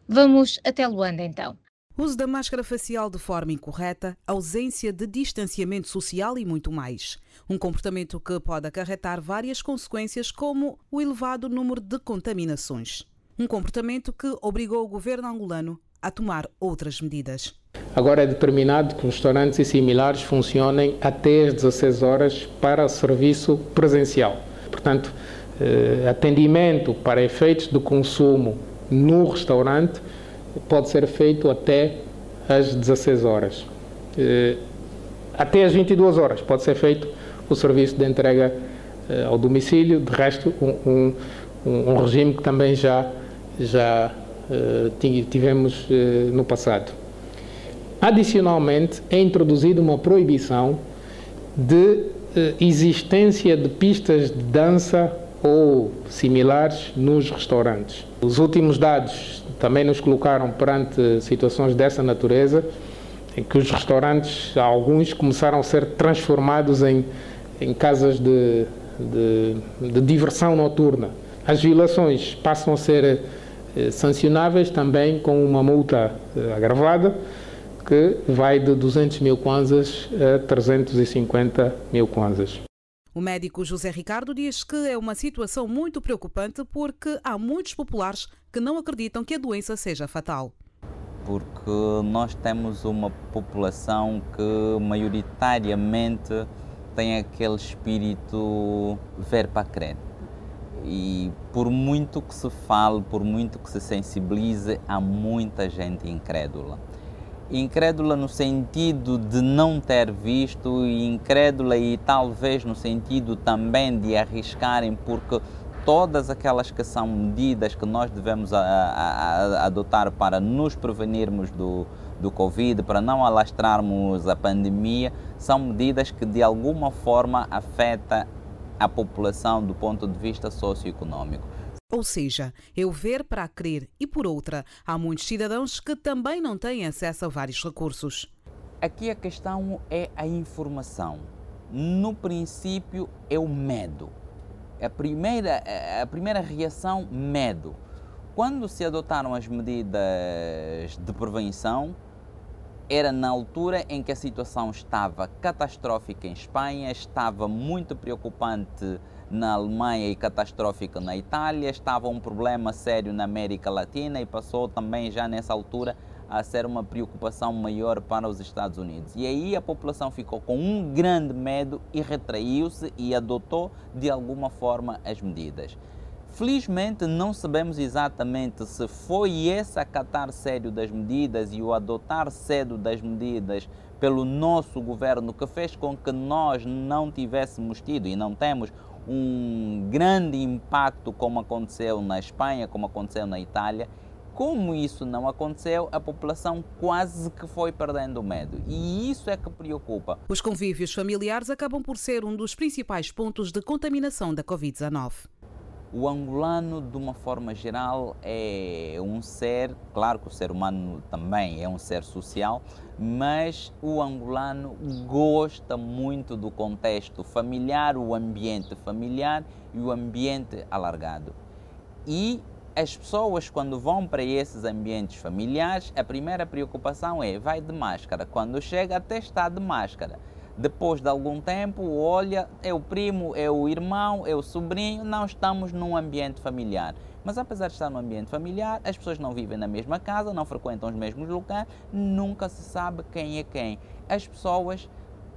Vamos até Luanda então. Uso da máscara facial de forma incorreta, ausência de distanciamento social e muito mais. Um comportamento que pode acarretar várias consequências, como o elevado número de contaminações. Um comportamento que obrigou o governo angolano a tomar outras medidas. Agora é determinado que restaurantes e similares funcionem até às 16 horas para serviço presencial. Portanto, eh, atendimento para efeitos de consumo no restaurante pode ser feito até às 16 horas. Eh, até às 22 horas pode ser feito o serviço de entrega eh, ao domicílio, de resto, um, um, um regime que também já já uh, tivemos uh, no passado. Adicionalmente, é introduzida uma proibição de uh, existência de pistas de dança ou similares nos restaurantes. Os últimos dados também nos colocaram perante situações dessa natureza, em que os restaurantes, alguns, começaram a ser transformados em, em casas de, de, de diversão noturna. As violações passam a ser eh, sancionáveis também com uma multa eh, agravada que vai de 200 mil kwanzas a 350 mil kwanzas. O médico José Ricardo diz que é uma situação muito preocupante porque há muitos populares que não acreditam que a doença seja fatal. Porque nós temos uma população que maioritariamente tem aquele espírito ver para crer e por muito que se fale, por muito que se sensibilize, há muita gente incrédula. Incrédula no sentido de não ter visto, e incrédula e talvez no sentido também de arriscarem, porque todas aquelas que são medidas que nós devemos a, a, a adotar para nos prevenirmos do, do Covid, para não alastrarmos a pandemia, são medidas que de alguma forma afetam a população do ponto de vista socioeconômico. Ou seja, eu ver para crer e por outra, há muitos cidadãos que também não têm acesso a vários recursos. Aqui a questão é a informação. No princípio é o medo. A primeira, a primeira reação, medo. Quando se adotaram as medidas de prevenção, era na altura em que a situação estava catastrófica em Espanha, estava muito preocupante na Alemanha e catastrófica na Itália, estava um problema sério na América Latina e passou também já nessa altura a ser uma preocupação maior para os Estados Unidos. E aí a população ficou com um grande medo e retraiu-se e adotou de alguma forma as medidas. Felizmente não sabemos exatamente se foi esse acatar sério das medidas e o adotar cedo das medidas pelo nosso governo que fez com que nós não tivéssemos tido e não temos um grande impacto como aconteceu na Espanha, como aconteceu na Itália. Como isso não aconteceu, a população quase que foi perdendo o medo. E isso é que preocupa. Os convívios familiares acabam por ser um dos principais pontos de contaminação da Covid-19. O angolano, de uma forma geral, é um ser, claro que o ser humano também é um ser social, mas o angolano gosta muito do contexto familiar, o ambiente familiar e o ambiente alargado. E as pessoas, quando vão para esses ambientes familiares, a primeira preocupação é vai de máscara. Quando chega, até está de máscara. Depois de algum tempo, olha, é o primo, é o irmão, é o sobrinho, não estamos num ambiente familiar. Mas apesar de estar no ambiente familiar, as pessoas não vivem na mesma casa, não frequentam os mesmos locais, nunca se sabe quem é quem. As pessoas,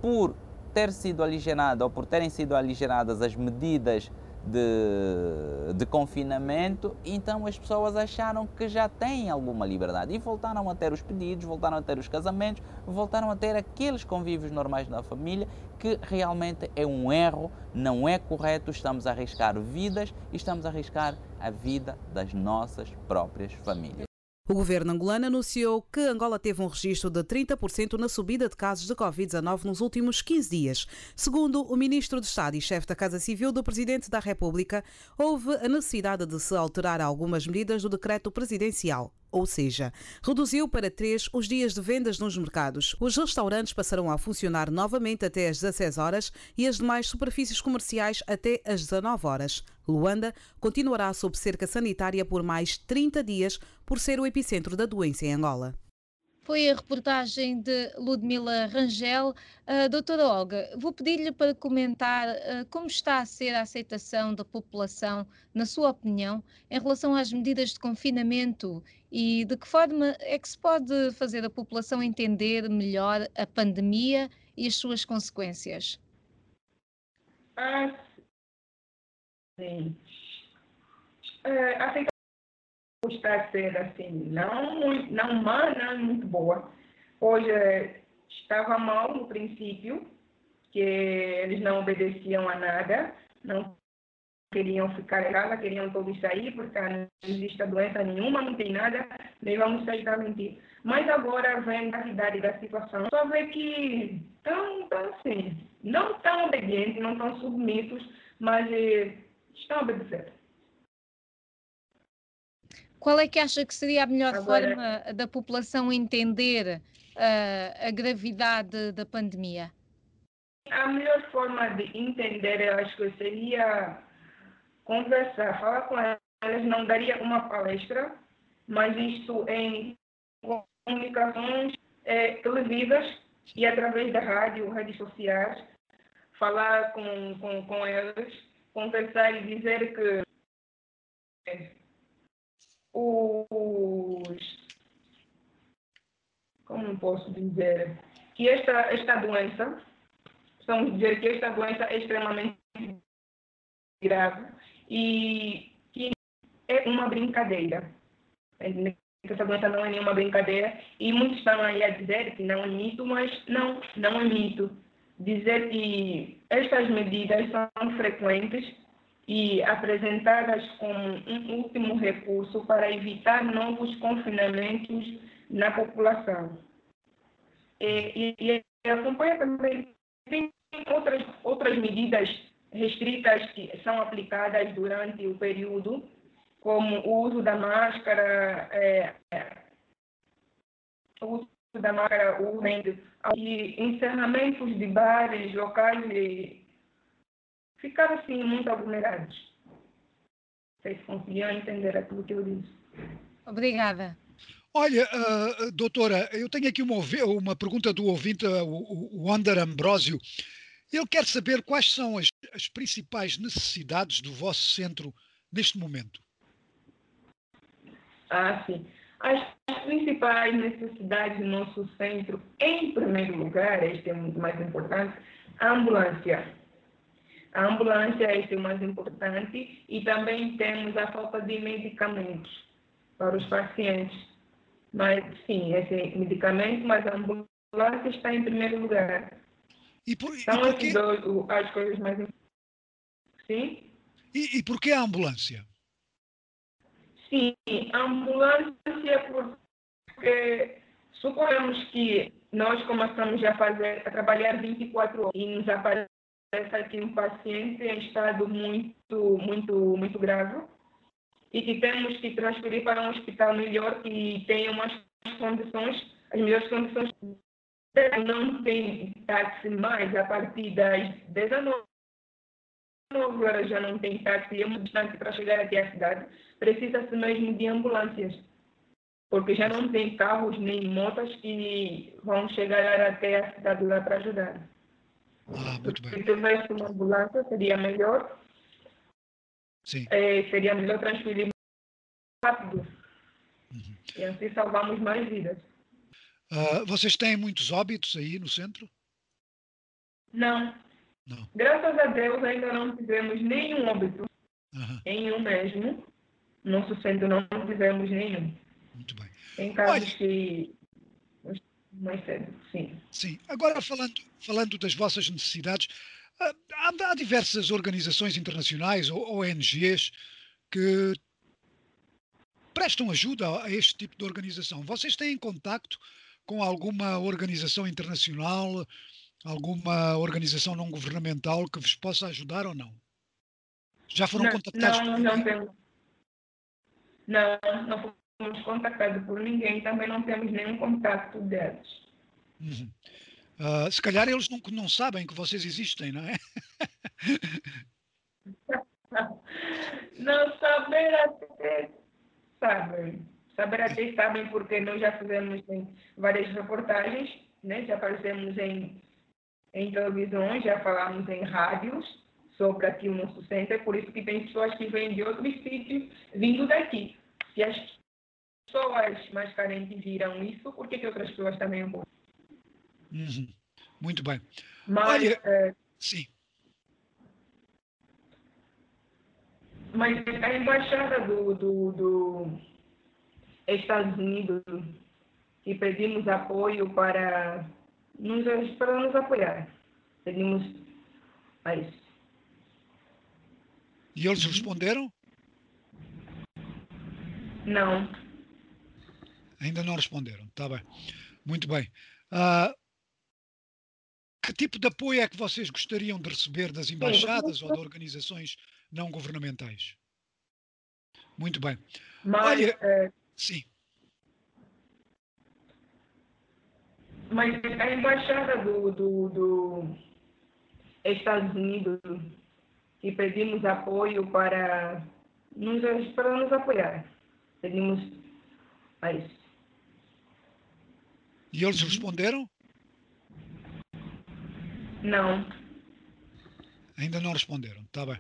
por ter sido aligerada ou por terem sido aligeradas as medidas de, de, confinamento, então as pessoas acharam que já têm alguma liberdade e voltaram a ter os pedidos, voltaram a ter os casamentos, voltaram a ter aqueles convívios normais da família que realmente é um erro, não é correto, estamos a arriscar vidas e estamos a arriscar a vida das nossas próprias famílias. O governo angolano anunciou que Angola teve um registro de 30% na subida de casos de Covid-19 nos últimos 15 dias. Segundo o ministro de Estado e chefe da Casa Civil do Presidente da República, houve a necessidade de se alterar algumas medidas do decreto presidencial ou seja, reduziu para três os dias de vendas nos mercados. Os restaurantes passarão a funcionar novamente até às 16 horas e as demais superfícies comerciais até às 19 horas. Luanda continuará sob cerca sanitária por mais 30 dias por ser o epicentro da doença em Angola. Foi a reportagem de Ludmila Rangel. Uh, doutora Olga, vou pedir-lhe para comentar uh, como está a ser a aceitação da população, na sua opinião, em relação às medidas de confinamento e de que forma é que se pode fazer a população entender melhor a pandemia e as suas consequências? Ah, sim. A está ser assim, não, não má, não muito boa. Hoje estava mal no princípio, que eles não obedeciam a nada, não queriam ficar em casa, queriam todos sair, porque não existe doença nenhuma, não tem nada, nem vamos sair da mentira. Mas agora, vem a gravidade da situação, só vê que estão, tão assim, não estão obedientes, não estão submissos, mas eh, estão obedecendo. Qual é que acha que seria a melhor Agora, forma da população entender uh, a gravidade da pandemia? A melhor forma de entender, eu acho que seria conversar, falar com elas, não daria uma palestra, mas isto em comunicações é, televisas e através da rádio, redes sociais, falar com, com, com elas, conversar e dizer que os. Como posso dizer? Que esta, esta doença, estamos dizer que esta doença é extremamente grave e que é uma brincadeira. Essa doença não é nenhuma brincadeira e muitos estão aí a dizer que não é mito, mas não, não é mito. Dizer que estas medidas são frequentes e apresentadas como um último recurso para evitar novos confinamentos na população. E, e, e acompanha também tem outras, outras medidas restritas que são aplicadas durante o período, como o uso da máscara, é, o uso da máscara, o e encerramentos de bares, locais de ficaram assim muito aglomerados. Vocês conseguiam entender aquilo que eu disse. Obrigada. Olha, uh, doutora, eu tenho aqui uma, uma pergunta do ouvinte, o, o Wander Ambrosio. Ele quer saber quais são as, as principais necessidades do vosso centro neste momento. Ah, sim. As principais necessidades do nosso centro, em primeiro lugar, este é muito mais importante, a ambulância. A ambulância é o mais importante e também temos a falta de medicamentos para os pacientes. Mas sim, esse medicamento, mas a ambulância está em primeiro lugar. E por, São e por quê? Dois, as coisas mais importantes. Sim? E, e por que a ambulância? Sim, a ambulância porque suponhamos que nós começamos a fazer, a trabalhar 24 horas e nos aparece aqui um paciente em estado muito, muito, muito grave e que temos que transferir para um hospital melhor que tenha umas condições, as melhores condições. Não tem táxi mais a partir das 19 horas já não tem táxi, é muito distante para chegar até a cidade. Precisa-se mesmo de ambulâncias, porque já não tem carros nem motos que vão chegar até a cidade lá para ajudar. Ah, muito bem. Se tivesse uma ambulância, seria melhor. Sim. É, seria melhor transferir mais rápido. E assim salvamos mais vidas. Ah, vocês têm muitos óbitos aí no centro? Não. Não. Graças a Deus ainda não tivemos nenhum óbito. Aham. Em um mesmo. Nosso centro não tivemos nenhum. Muito bem. Em casos que. Mais sim. Sim. Agora, falando, falando das vossas necessidades, ah, há, há diversas organizações internacionais ou ONGs que prestam ajuda a este tipo de organização. Vocês têm contacto com alguma organização internacional, alguma organização não governamental que vos possa ajudar ou não? Já foram não, contactados Não, não temos. Não, não fomos contactados por ninguém, também não temos nenhum contato deles. Uhum. Ah, se calhar eles não, não sabem que vocês existem, não é? Não saber até sabem. Saber até sabem porque nós já fizemos em várias reportagens, né? já aparecemos em, em televisão, já falamos em rádios sobre aqui o nosso centro, é por isso que tem pessoas que vêm de outros sítios vindo daqui. Se as pessoas mais carentes viram isso, por que, que outras pessoas também não podem? Uhum. Muito bem. Mas, Olha, eh, sim. Mas a embaixada do, do, do Estados Unidos e pedimos apoio para nos, para nos apoiar. Pedimos a isso. E eles responderam? Não. Ainda não responderam. Está bem. Muito bem. Ah, que tipo de apoio é que vocês gostariam de receber das embaixadas ou de organizações não governamentais? Muito bem. Mas, Olha, eh, sim. mas a embaixada do, do, do Estados Unidos e pedimos apoio para nos, para nos apoiar. Pedimos a isso. E eles responderam? Não. Ainda não responderam. Está bem.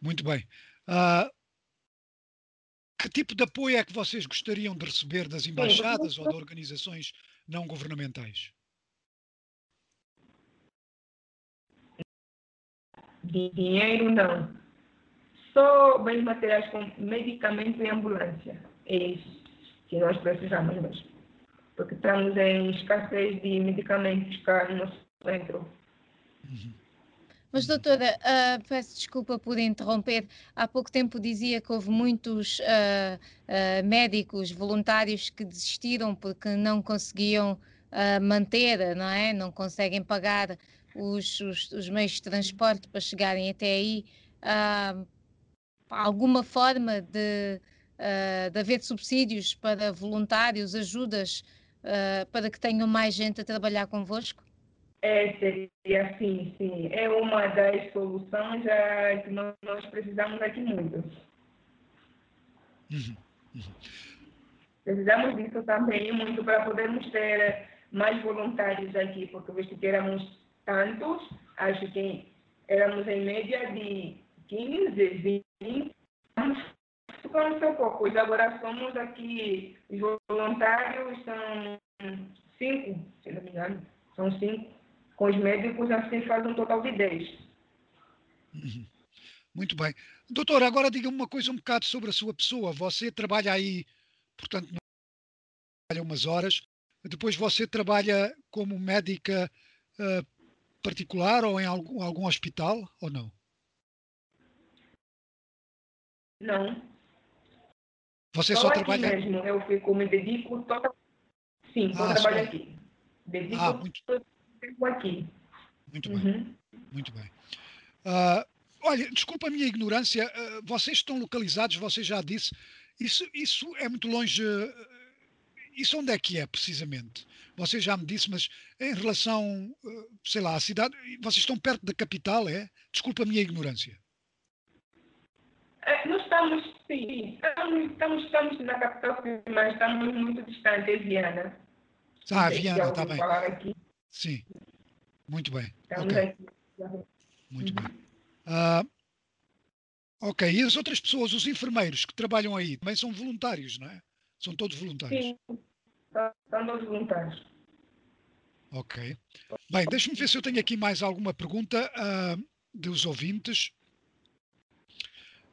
Muito bem. Ah, que tipo de apoio é que vocês gostariam de receber das embaixadas ou de organizações não governamentais? Dinheiro, não. Só bens materiais como medicamento e ambulância. É isso que nós precisamos mesmo. Porque estamos em escassez de medicamentos cá no nosso centro. Mas, doutora, ah, peço desculpa por interromper. Há pouco tempo dizia que houve muitos ah, ah, médicos voluntários que desistiram porque não conseguiam manter, não é? Não conseguem pagar os, os- os meios de transporte para chegarem até aí. Alguma forma de, de haver subsídios para voluntários, ajudas ah, para que tenham mais gente a trabalhar convosco? É, seria sim, sim. É uma das soluções ah, que nós, nós precisamos aqui muito. Precisamos disso também muito para podermos ter mais voluntários aqui, porque visto que éramos tantos, acho que éramos em média de 15, 20, ficamos um poucos. Agora somos aqui, os voluntários são cinco, se não me engano, são cinco. Com os médicos, assim faz um total de 10. Muito bem. Doutor, agora diga-me uma coisa um bocado sobre a sua pessoa. Você trabalha aí, portanto, trabalha umas horas. Depois você trabalha como médica ah, particular ou em algum, algum hospital ou não? Não. Você só só aqui trabalha. mesmo, eu fico, me dedico total... Sim, só Ah, trabalho só- aqui. Dedico Ah, muito, tempo aqui. muito bem. Uhum. Muito bem. Ah, olha, desculpa a minha ignorância, ah, vocês estão localizados, você já disse, isso, isso é muito longe. ah, isso onde é que é, precisamente? Você já me disse, mas em relação, sei lá, à cidade, vocês estão perto da capital, é? Desculpa a minha ignorância. É, nós estamos, sim, estamos, estamos, estamos na capital, mas estamos muito distantes, é Viana. Ah, Viana, está bem. aqui. Sim. Muito bem. Estamos Ok. aqui. Muito bem. Ah, ok, e as outras pessoas, os enfermeiros que trabalham aí, também são voluntários, não é? São todos voluntários? Sim, são todos voluntários. Ok. Bem, deixa-me ver se eu tenho aqui mais alguma pergunta ah, dos ouvintes.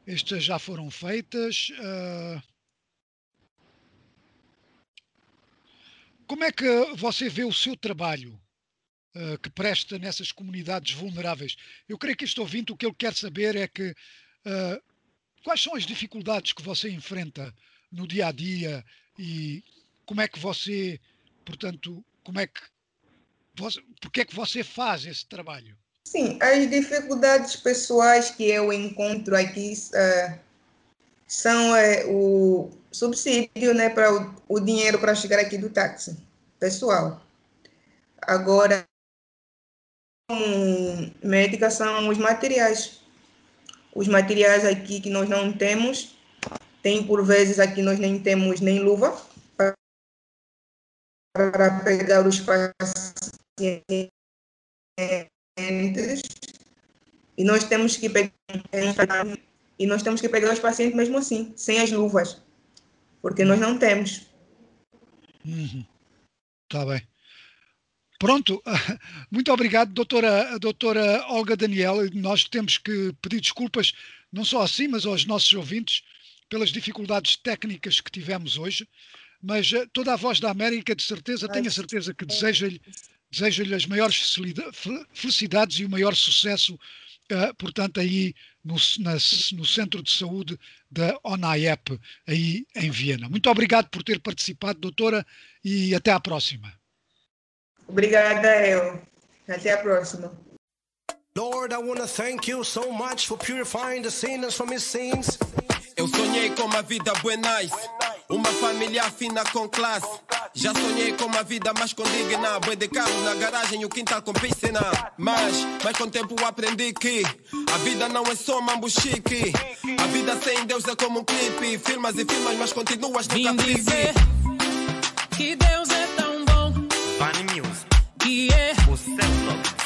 Estas já foram feitas. ah. como é que você vê o seu trabalho ah, que presta nessas comunidades vulneráveis? Eu creio que este ouvinte, o que ele quer saber é que ah, quais são as dificuldades que você enfrenta no dia a dia e como é que você, portanto, como é que você, porque é que você faz esse trabalho? Sim, as dificuldades pessoais que eu encontro aqui uh, são uh, o subsídio né, para o, o dinheiro para chegar aqui do táxi, pessoal. Agora, como médica, são os materiais. Os materiais aqui que nós não temos, tem por vezes aqui nós nem temos nem luva para pegar os pacientes e nós temos que pegar e nós temos que pegar os pacientes mesmo assim, sem as luvas, porque nós não temos. Uhum. Tá bem. Pronto, muito obrigado, doutora, doutora Olga Daniel. Nós temos que pedir desculpas, não só a si, mas aos nossos ouvintes, pelas dificuldades técnicas que tivemos hoje. Mas eh, toda a voz da América, de certeza, tenho a certeza que deseja-lhe desejo-lhe as maiores felicidades e o maior sucesso, uh, portanto, aí no, na, no Centro de Saúde da ONAEP, aí em Viena. Muito obrigado por ter participado, doutora, e até à próxima. Obrigada, eu. Até a próxima. Lord, I want to thank you so much for purifying the sinners from his sins. Eu sonhei com uma vida buenais, uma família fina com classe. Já sonhei com uma vida mais condigna, boi de carro na garagem e o quintal com piscina. Mas, mas com o tempo aprendi que a vida não é só mambo chique. A vida sem Deus é como um clipe. Filmas e filmas, mas continuas no Vim dizer que Deus é tão bom. Funny Music. Que é o seu blog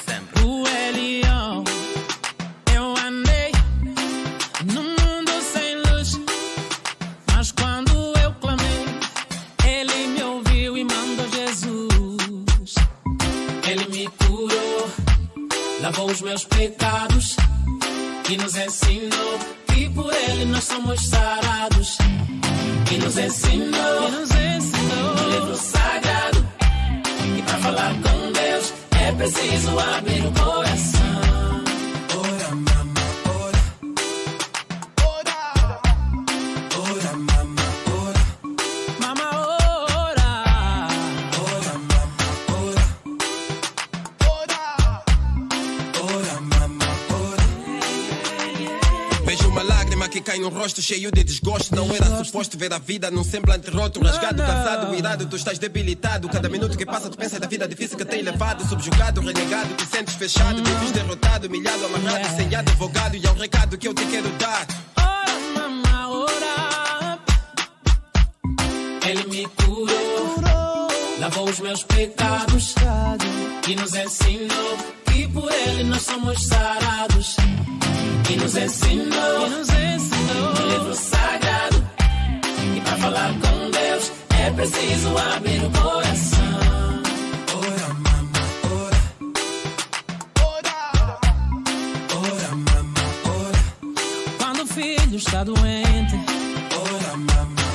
lavou os meus pecados e nos ensinou que por Ele nós somos sarados. E nos ensinou, e nos ensinou no livro sagrado. E para falar com Deus é preciso abrir o coração. Que cai no rosto cheio de desgosto. Não era suposto ver a vida num semblante roto, rasgado, cansado, irado. Tu estás debilitado. Cada minuto que passa, tu pensas da vida difícil que tem levado. Subjugado, renegado, te sentes fechado. Te vis derrotado, humilhado, amarrado, sem advogado. E é um recado que eu te quero dar. Ora. Ele me curou, lavou os meus pecados e nos ensinou que por Ele nós somos sarados. E nos ensinou, e nos ensinou no livro sagrado. E para falar com Deus é preciso abrir o coração. Ora, mama, ora. Ora. Ora, mama, ora. Quando o filho está doente, Ora, mama,